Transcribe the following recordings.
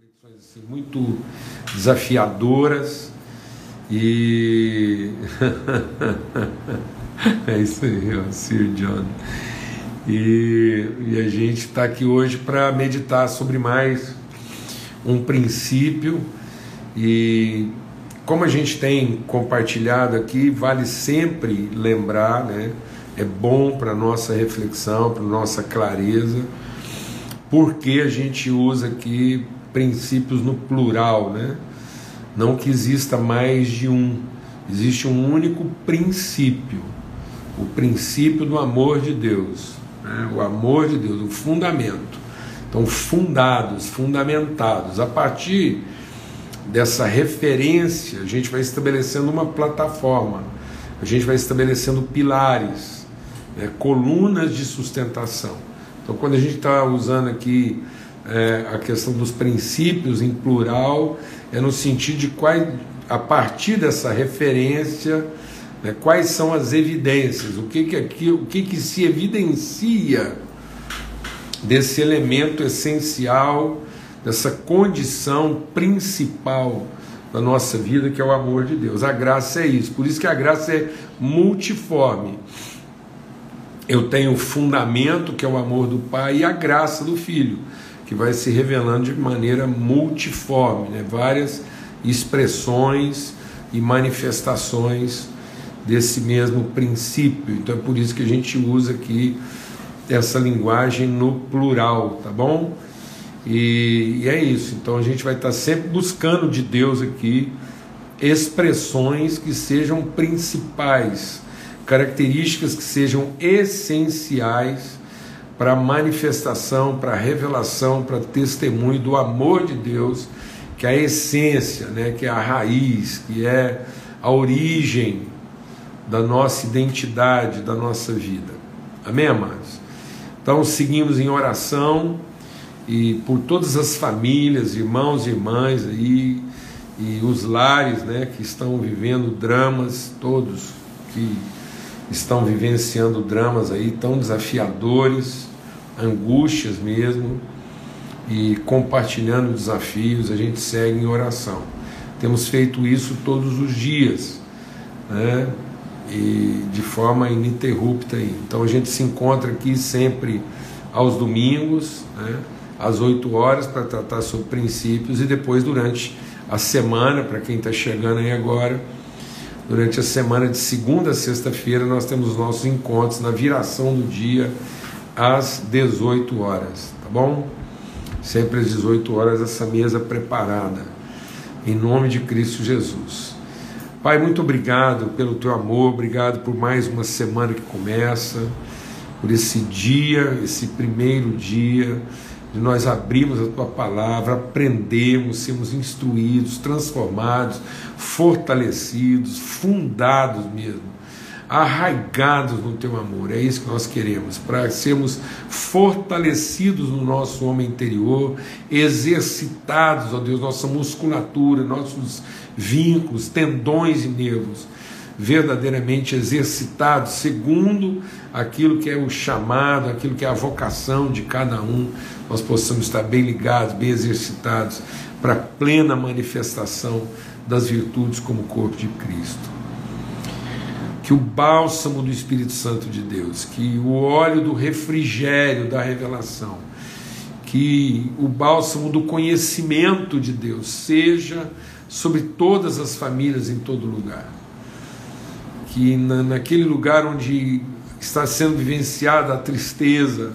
reflexões assim, muito desafiadoras e é isso aí, ó, Sir John. E, e a gente está aqui hoje para meditar sobre mais um princípio e como a gente tem compartilhado aqui, vale sempre lembrar, né? É bom para nossa reflexão, para nossa clareza, porque a gente usa aqui princípios no plural, né? Não que exista mais de um, existe um único princípio, o princípio do amor de Deus, né? o amor de Deus, o fundamento. Então, fundados, fundamentados, a partir dessa referência, a gente vai estabelecendo uma plataforma, a gente vai estabelecendo pilares, né? colunas de sustentação. Então, quando a gente está usando aqui é, a questão dos princípios em plural, é no sentido de quais, a partir dessa referência, né, quais são as evidências, o que que, aqui, o que que se evidencia desse elemento essencial, dessa condição principal da nossa vida, que é o amor de Deus. A graça é isso, por isso que a graça é multiforme. Eu tenho o fundamento, que é o amor do Pai, e a graça do Filho que vai se revelando de maneira multiforme, né? várias expressões e manifestações desse mesmo princípio. Então é por isso que a gente usa aqui essa linguagem no plural, tá bom? E, e é isso. Então a gente vai estar sempre buscando de Deus aqui expressões que sejam principais, características que sejam essenciais para manifestação, para revelação, para testemunho do amor de Deus, que é a essência, né, que é a raiz, que é a origem da nossa identidade, da nossa vida. Amém, amados? Então, seguimos em oração e por todas as famílias, irmãos e irmãs aí, e os lares né, que estão vivendo dramas, todos que estão vivenciando dramas aí tão desafiadores, angústias mesmo, e compartilhando desafios, a gente segue em oração. Temos feito isso todos os dias, né? E de forma ininterrupta. Aí. Então a gente se encontra aqui sempre aos domingos, né? às 8 horas, para tratar sobre princípios, e depois durante a semana, para quem está chegando aí agora, durante a semana de segunda a sexta-feira, nós temos nossos encontros na viração do dia às 18 horas, tá bom? Sempre às 18 horas, essa mesa preparada, em nome de Cristo Jesus. Pai, muito obrigado pelo teu amor, obrigado por mais uma semana que começa, por esse dia, esse primeiro dia, de nós abrirmos a tua palavra, aprendemos, sermos instruídos, transformados, fortalecidos, fundados mesmo arraigados no teu amor. É isso que nós queremos, para sermos fortalecidos no nosso homem interior, exercitados, ó Deus, nossa musculatura, nossos vínculos, tendões e nervos, verdadeiramente exercitados segundo aquilo que é o chamado, aquilo que é a vocação de cada um, nós possamos estar bem ligados, bem exercitados para plena manifestação das virtudes como corpo de Cristo que o bálsamo do Espírito Santo de Deus, que o óleo do refrigério da revelação, que o bálsamo do conhecimento de Deus seja sobre todas as famílias em todo lugar. Que na, naquele lugar onde está sendo vivenciada a tristeza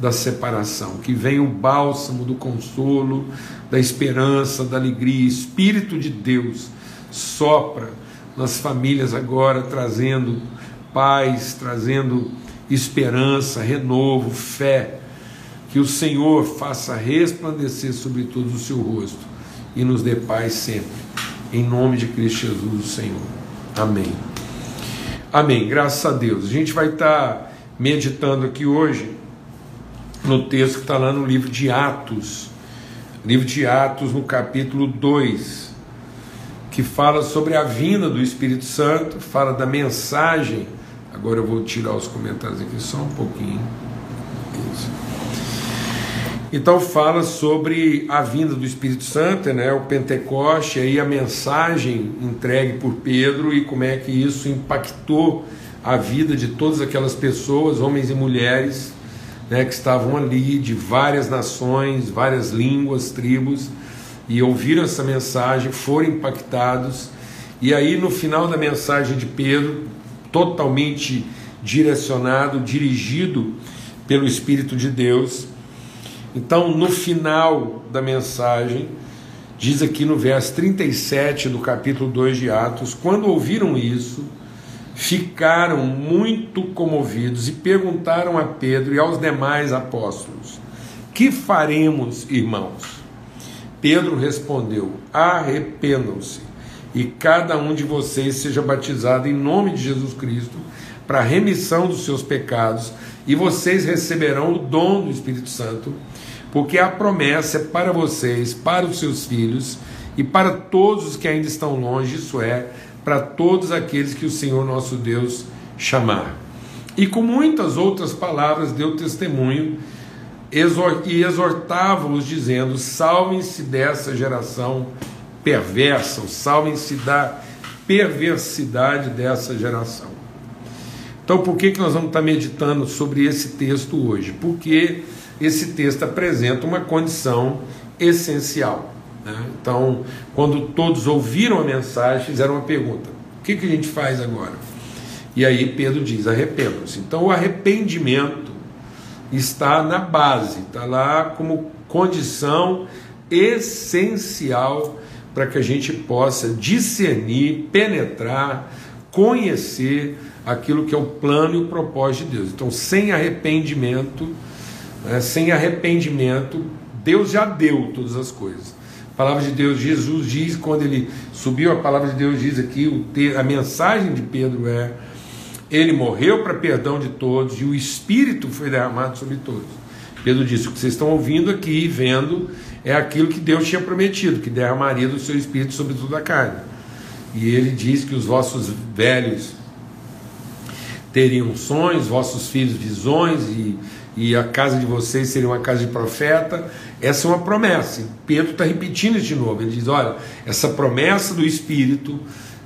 da separação, que venha o bálsamo do consolo, da esperança, da alegria, Espírito de Deus sopra nas famílias agora, trazendo paz, trazendo esperança, renovo, fé. Que o Senhor faça resplandecer sobre todos o seu rosto e nos dê paz sempre. Em nome de Cristo Jesus, o Senhor. Amém. Amém. Graças a Deus. A gente vai estar meditando aqui hoje no texto que está lá no livro de Atos. Livro de Atos, no capítulo 2 que fala sobre a vinda do Espírito Santo, fala da mensagem. Agora eu vou tirar os comentários aqui só um pouquinho. Isso. Então fala sobre a vinda do Espírito Santo, né, o Pentecoste, aí a mensagem entregue por Pedro e como é que isso impactou a vida de todas aquelas pessoas, homens e mulheres, né, que estavam ali de várias nações, várias línguas, tribos, e ouviram essa mensagem, foram impactados. E aí no final da mensagem de Pedro, totalmente direcionado, dirigido pelo Espírito de Deus, então, no final da mensagem, diz aqui no verso 37 do capítulo 2 de Atos: quando ouviram isso, ficaram muito comovidos e perguntaram a Pedro e aos demais apóstolos: Que faremos, irmãos? Pedro respondeu: Arrependam-se e cada um de vocês seja batizado em nome de Jesus Cristo para remissão dos seus pecados, e vocês receberão o dom do Espírito Santo porque a promessa é para vocês, para os seus filhos e para todos os que ainda estão longe, isso é, para todos aqueles que o Senhor nosso Deus chamar. E com muitas outras palavras deu testemunho e exortava-os, dizendo: salvem-se dessa geração perversa, salvem-se da perversidade dessa geração. Então, por que, que nós vamos estar meditando sobre esse texto hoje? Porque esse texto apresenta uma condição essencial. Né? Então, quando todos ouviram a mensagem, fizeram uma pergunta: o que, que a gente faz agora? E aí Pedro diz: arrependam-se. Então, o arrependimento está na base, está lá como condição essencial para que a gente possa discernir, penetrar, conhecer aquilo que é o plano e o propósito de Deus. Então, sem arrependimento, né, sem arrependimento, Deus já deu todas as coisas. A palavra de Deus, Jesus diz, quando ele subiu, a palavra de Deus diz aqui, a mensagem de Pedro é: Ele morreu para perdão de todos e o Espírito foi derramado sobre todos. Pedro disse: O que vocês estão ouvindo aqui e vendo é aquilo que Deus tinha prometido, que derramaria do seu Espírito sobre toda a carne. E ele diz que os vossos velhos teriam sonhos, vossos filhos visões e e a casa de vocês seria uma casa de profeta. Essa é uma promessa. Pedro está repetindo isso de novo. Ele diz: olha, essa promessa do Espírito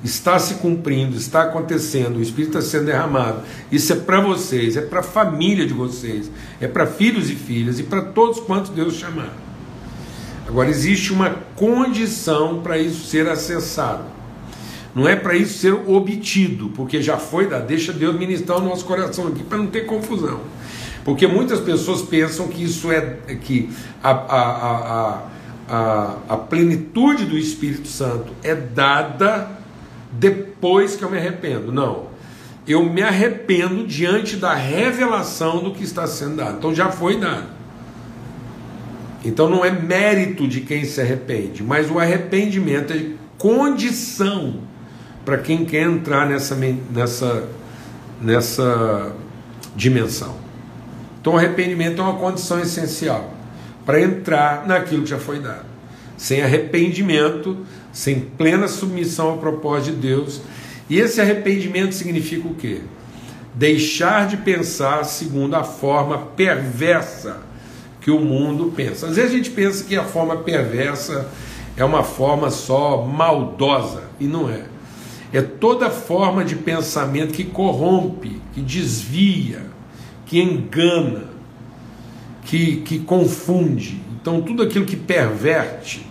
está se cumprindo, está acontecendo, o Espírito está sendo derramado. Isso é para vocês, é para a família de vocês, é para filhos e filhas e para todos quantos Deus chamar. Agora, existe uma condição para isso ser acessado. Não é para isso ser obtido, porque já foi dado. Deixa Deus ministrar o nosso coração aqui para não ter confusão. Porque muitas pessoas pensam que isso é que a, a, a, a, a plenitude do Espírito Santo é dada depois que eu me arrependo. Não. Eu me arrependo diante da revelação do que está sendo dado. Então já foi dado. Então não é mérito de quem se arrepende, mas o arrependimento é condição para quem quer entrar nessa, nessa, nessa dimensão. Então, o arrependimento é uma condição essencial para entrar naquilo que já foi dado. Sem arrependimento, sem plena submissão ao propósito de Deus. E esse arrependimento significa o quê? Deixar de pensar segundo a forma perversa que o mundo pensa. Às vezes a gente pensa que a forma perversa é uma forma só maldosa, e não é. É toda forma de pensamento que corrompe, que desvia, que engana, que, que confunde. Então, tudo aquilo que perverte,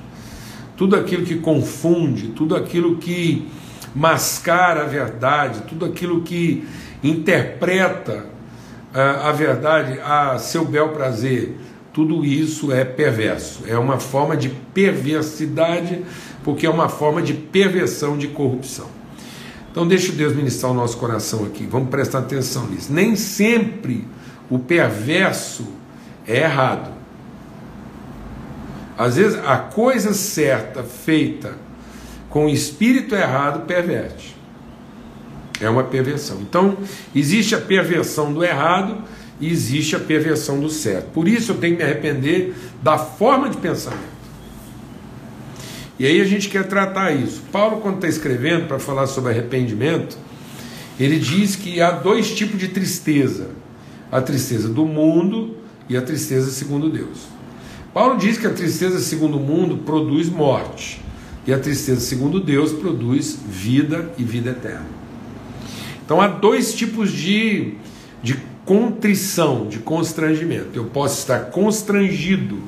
tudo aquilo que confunde, tudo aquilo que mascara a verdade, tudo aquilo que interpreta uh, a verdade a seu bel prazer, tudo isso é perverso. É uma forma de perversidade, porque é uma forma de perversão, de corrupção. Então deixa Deus ministrar o nosso coração aqui. Vamos prestar atenção nisso. Nem sempre o perverso é errado. Às vezes a coisa certa feita com o espírito errado perverte. É uma perversão. Então, existe a perversão do errado e existe a perversão do certo. Por isso eu tenho que me arrepender da forma de pensamento. E aí a gente quer tratar isso. Paulo, quando está escrevendo para falar sobre arrependimento, ele diz que há dois tipos de tristeza: a tristeza do mundo e a tristeza segundo Deus. Paulo diz que a tristeza segundo o mundo produz morte, e a tristeza segundo Deus produz vida e vida eterna. Então há dois tipos de, de contrição, de constrangimento. Eu posso estar constrangido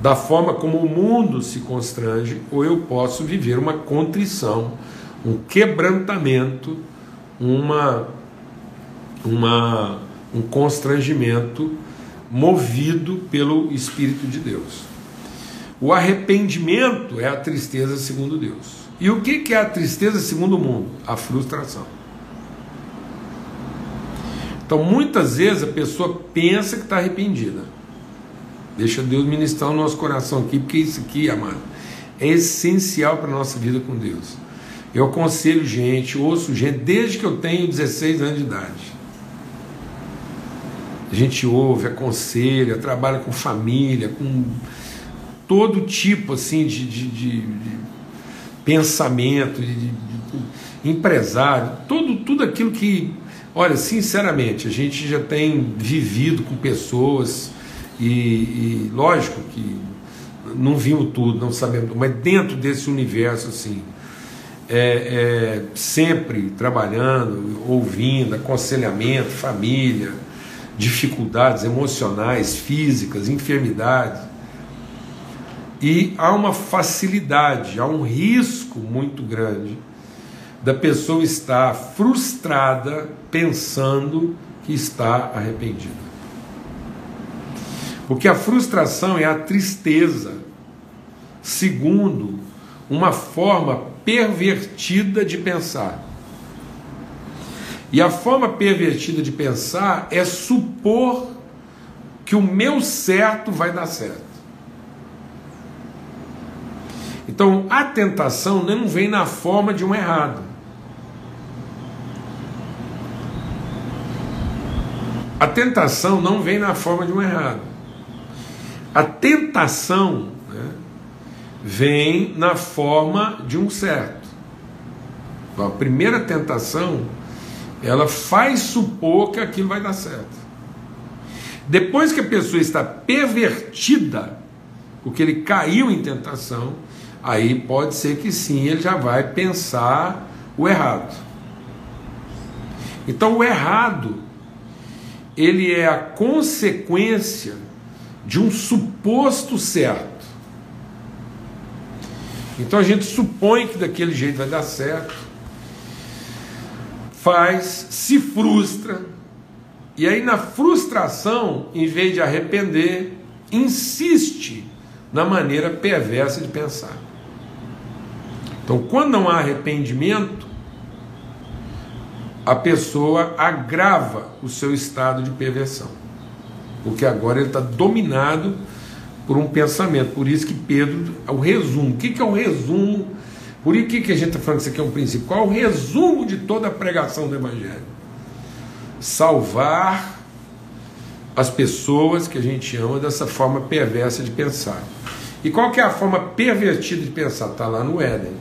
da forma como o mundo se constrange, ou eu posso viver uma contrição, um quebrantamento, uma, uma, um constrangimento movido pelo Espírito de Deus. O arrependimento é a tristeza segundo Deus. E o que é a tristeza segundo o mundo? A frustração. Então, muitas vezes a pessoa pensa que está arrependida. Deixa Deus ministrar o nosso coração aqui, porque isso aqui, amado, é essencial para a nossa vida com Deus. Eu aconselho gente, ouço gente, desde que eu tenho 16 anos de idade. A gente ouve, aconselha, trabalha com família, com todo tipo assim de, de, de, de pensamento, de, empresário, tudo, tudo aquilo que, olha, sinceramente, a gente já tem vivido com pessoas e, e lógico que não vimos tudo, não sabemos, mas dentro desse universo assim, é, é, sempre trabalhando, ouvindo, aconselhamento, família, dificuldades emocionais, físicas, enfermidades. E há uma facilidade, há um risco muito grande da pessoa estar frustrada pensando que está arrependida. Porque a frustração é a tristeza, segundo uma forma pervertida de pensar. E a forma pervertida de pensar é supor que o meu certo vai dar certo. Então, a tentação não vem na forma de um errado. A tentação não vem na forma de um errado. A tentação né, vem na forma de um certo. A primeira tentação ela faz supor que aquilo vai dar certo. Depois que a pessoa está pervertida, porque ele caiu em tentação, aí pode ser que sim, ele já vai pensar o errado. Então o errado ele é a consequência de um suposto certo. Então a gente supõe que daquele jeito vai dar certo faz, se frustra, e aí na frustração, em vez de arrepender, insiste na maneira perversa de pensar. Então, quando não há arrependimento, a pessoa agrava o seu estado de perversão, porque agora ele está dominado por um pensamento. Por isso que Pedro, o resumo, o que é o resumo por que, que a gente está falando que isso aqui é um princípio? Qual é o resumo de toda a pregação do Evangelho? Salvar as pessoas que a gente ama dessa forma perversa de pensar. E qual que é a forma pervertida de pensar? Está lá no Éden.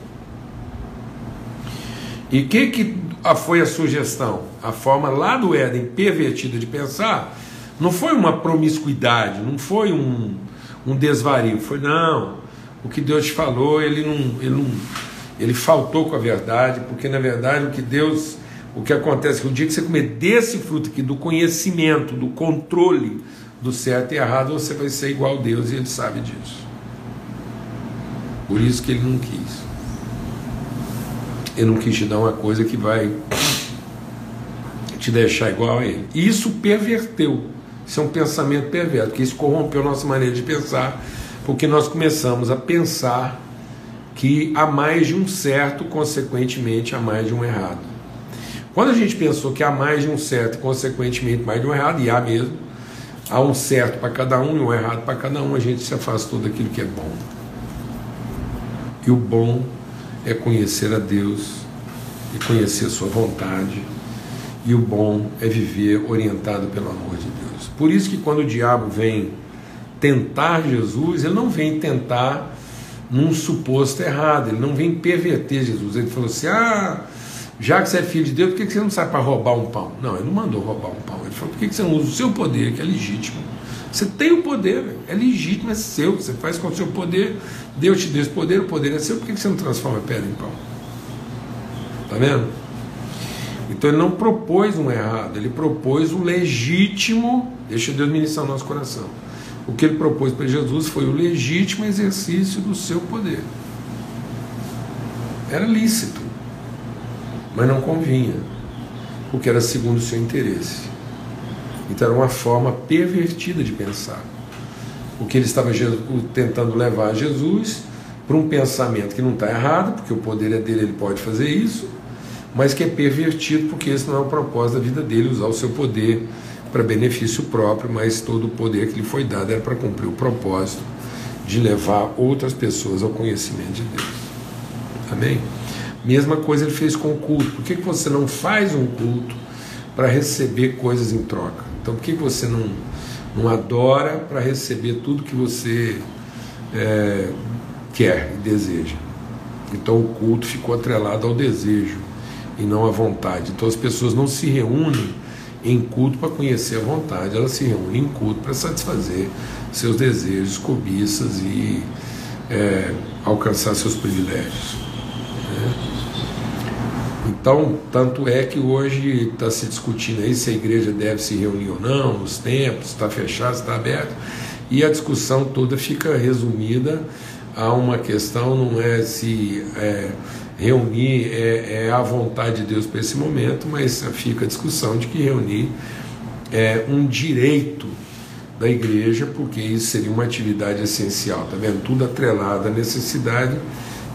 E o que, que foi a sugestão? A forma lá do Éden pervertida de pensar não foi uma promiscuidade, não foi um, um desvario, foi não. O que Deus te falou, ele não, ele não, ele faltou com a verdade, porque na verdade o que Deus, o que acontece é que o dia que você comer desse fruto aqui, do conhecimento, do controle do certo e errado, você vai ser igual a Deus e ele sabe disso. Por isso que ele não quis. Ele não quis te dar uma coisa que vai te deixar igual a ele. E isso perverteu. Isso é um pensamento perverso, que isso corrompeu nossa maneira de pensar, porque nós começamos a pensar que há mais de um certo, consequentemente há mais de um errado. Quando a gente pensou que há mais de um certo, consequentemente mais de um errado, e há mesmo, há um certo para cada um e um errado para cada um, a gente se afastou daquilo que é bom. E o bom é conhecer a Deus e conhecer a sua vontade. E o bom é viver orientado pelo amor de Deus. Por isso que quando o diabo vem tentar Jesus, ele não vem tentar num suposto errado, ele não vem perverter Jesus. Ele falou assim: ah, já que você é filho de Deus, por que você não sai para roubar um pão? Não, ele não mandou roubar um pão. Ele falou: por que você não usa o seu poder, que é legítimo, Você tem o poder, é legítimo, é seu. Você faz com o seu poder. Deus te deu esse poder, o poder é seu. Por que você não transforma a pedra em pão? Está vendo? Então ele não propôs um errado, ele propôs o legítimo. Deixa Deus ministrar o nosso coração. O que ele propôs para Jesus foi o legítimo exercício do seu poder. Era lícito, mas não convinha, porque era segundo o seu interesse. Então era uma forma pervertida de pensar. O que ele estava tentando levar Jesus para um pensamento que não está errado, porque o poder é dele, ele pode fazer isso, mas que é pervertido, porque esse não é o propósito da vida dele, usar o seu poder para benefício próprio, mas todo o poder que lhe foi dado era para cumprir o propósito de levar outras pessoas ao conhecimento de Deus. Amém? Mesma coisa ele fez com o culto. Por que, que você não faz um culto para receber coisas em troca? Então, por que você não, não adora para receber tudo que você é, quer e deseja? Então, o culto ficou atrelado ao desejo e não à vontade. Então, as pessoas não se reúnem em culto para conhecer a vontade, elas se reúnem em culto para satisfazer seus desejos, cobiças e é, alcançar seus privilégios. Né? Então, tanto é que hoje está se discutindo aí se a igreja deve se reunir ou não, nos tempos, está fechado, está aberto, e a discussão toda fica resumida a uma questão, não é se é, reunir é, é, a vontade de Deus para esse momento, mas fica a discussão de que reunir é um direito da igreja, porque isso seria uma atividade essencial, tá vendo? Tudo atrelado à necessidade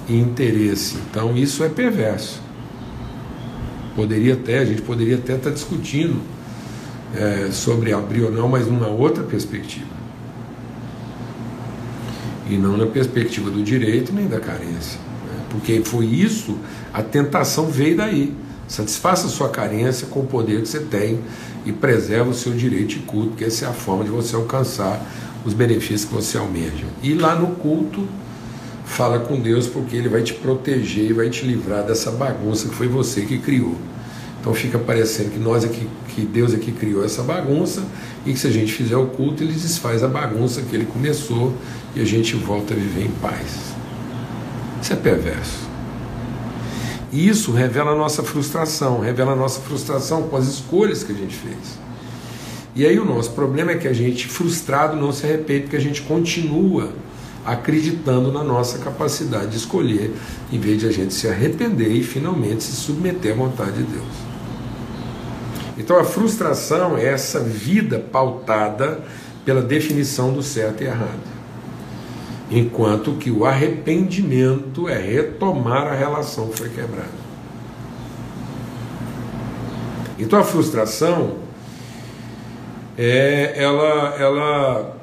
e interesse. Então isso é perverso. Poderia até, a gente poderia até estar discutindo é, sobre abrir ou não, mas numa outra perspectiva. E não na perspectiva do direito nem da carência. Porque foi isso, a tentação veio daí. Satisfaça a sua carência com o poder que você tem e preserva o seu direito de culto, porque essa é a forma de você alcançar os benefícios que você almeja. E lá no culto, fala com Deus porque Ele vai te proteger e vai te livrar dessa bagunça que foi você que criou. Então fica parecendo que nós é que Deus aqui é criou essa bagunça e que se a gente fizer o culto, Ele desfaz a bagunça que Ele começou e a gente volta a viver em paz. Isso é perverso. E isso revela a nossa frustração, revela a nossa frustração com as escolhas que a gente fez. E aí o nosso problema é que a gente, frustrado, não se arrepende, porque a gente continua acreditando na nossa capacidade de escolher, em vez de a gente se arrepender e finalmente se submeter à vontade de Deus. Então a frustração é essa vida pautada pela definição do certo e errado. Enquanto que o arrependimento é retomar a relação que foi quebrada. Então a frustração é, ela, ela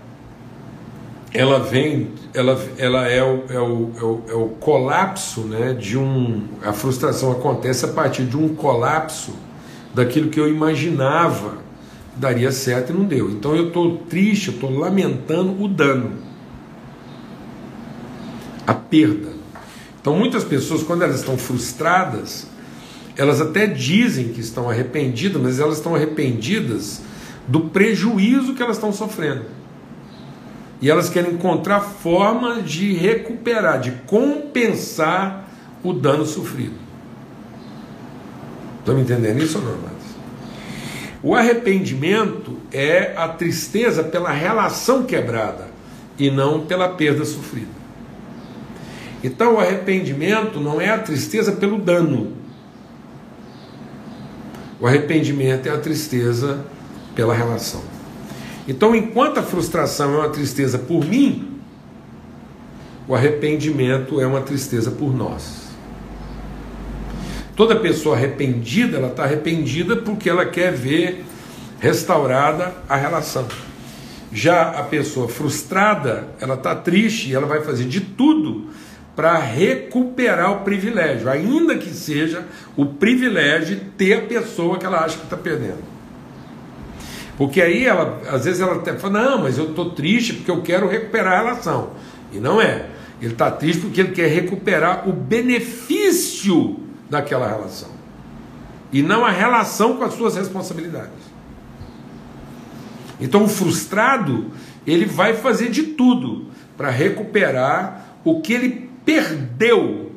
ela vem, ela, ela é, o, é, o, é, o, é o colapso né, de um. A frustração acontece a partir de um colapso daquilo que eu imaginava daria certo e não deu. Então eu estou triste, eu estou lamentando o dano, a perda. Então muitas pessoas, quando elas estão frustradas, elas até dizem que estão arrependidas, mas elas estão arrependidas do prejuízo que elas estão sofrendo. E elas querem encontrar forma de recuperar, de compensar o dano sofrido. Estão me entendendo isso ou não? O arrependimento é a tristeza pela relação quebrada e não pela perda sofrida. Então o arrependimento não é a tristeza pelo dano. O arrependimento é a tristeza pela relação. Então, enquanto a frustração é uma tristeza por mim, o arrependimento é uma tristeza por nós. Toda pessoa arrependida, ela está arrependida porque ela quer ver restaurada a relação. Já a pessoa frustrada, ela está triste e ela vai fazer de tudo para recuperar o privilégio, ainda que seja o privilégio de ter a pessoa que ela acha que está perdendo. Porque aí ela, às vezes ela até fala, não, mas eu estou triste porque eu quero recuperar a relação. E não é. Ele está triste porque ele quer recuperar o benefício daquela relação. E não a relação com as suas responsabilidades. Então o frustrado, ele vai fazer de tudo para recuperar o que ele perdeu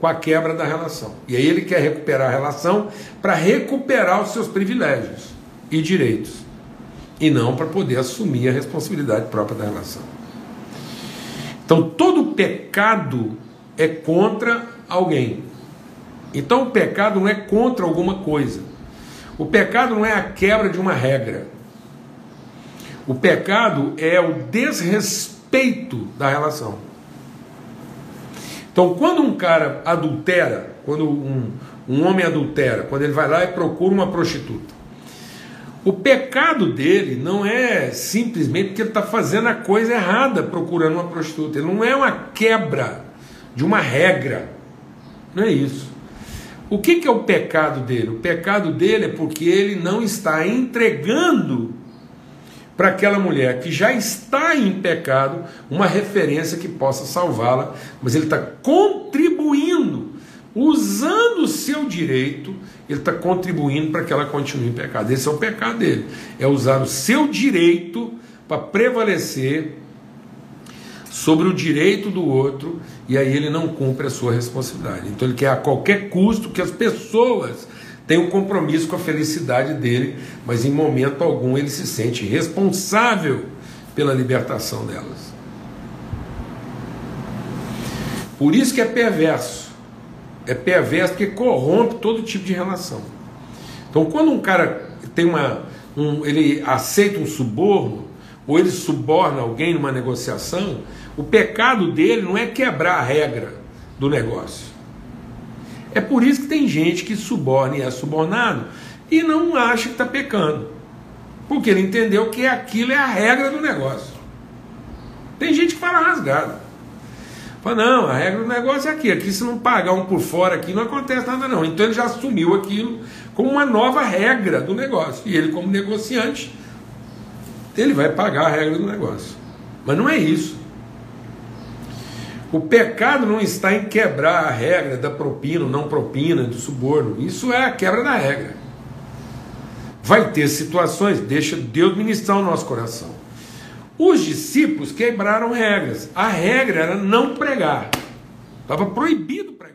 com a quebra da relação. E aí ele quer recuperar a relação para recuperar os seus privilégios e direitos, e não para poder assumir a responsabilidade própria da relação. Então todo pecado é contra alguém. Então o pecado não é contra alguma coisa. O pecado não é a quebra de uma regra. O pecado é o desrespeito da relação. Então, quando um cara adultera, quando um, um homem adultera, quando ele vai lá e procura uma prostituta, o pecado dele não é simplesmente porque ele está fazendo a coisa errada procurando uma prostituta. Ele não é uma quebra de uma regra. Não é isso. O que, que é o pecado dele? O pecado dele é porque ele não está entregando para aquela mulher que já está em pecado uma referência que possa salvá-la, mas ele está contribuindo, usando o seu direito, ele está contribuindo para que ela continue em pecado. Esse é o pecado dele, é usar o seu direito para prevalecer sobre o direito do outro e aí ele não cumpre a sua responsabilidade. Então ele quer a qualquer custo que as pessoas tem um compromisso com a felicidade dele, mas em momento algum ele se sente responsável pela libertação delas. Por isso que é perverso. É perverso porque corrompe todo tipo de relação. Então, quando um cara tem uma, um, ele aceita um suborno ou ele suborna alguém numa negociação, o pecado dele não é quebrar a regra do negócio. É por isso que tem gente que suborna e é subornado e não acha que está pecando. Porque ele entendeu que aquilo é a regra do negócio. Tem gente que fala rasgado. Fala, não, a regra do negócio é aqui. Aqui se não pagar um por fora aqui não acontece nada não. Então ele já assumiu aquilo como uma nova regra do negócio. E ele como negociante, ele vai pagar a regra do negócio. Mas não é isso. O pecado não está em quebrar a regra da propina, não propina, do suborno. Isso é a quebra da regra. Vai ter situações, deixa Deus ministrar o nosso coração. Os discípulos quebraram regras. A regra era não pregar. Estava proibido pregar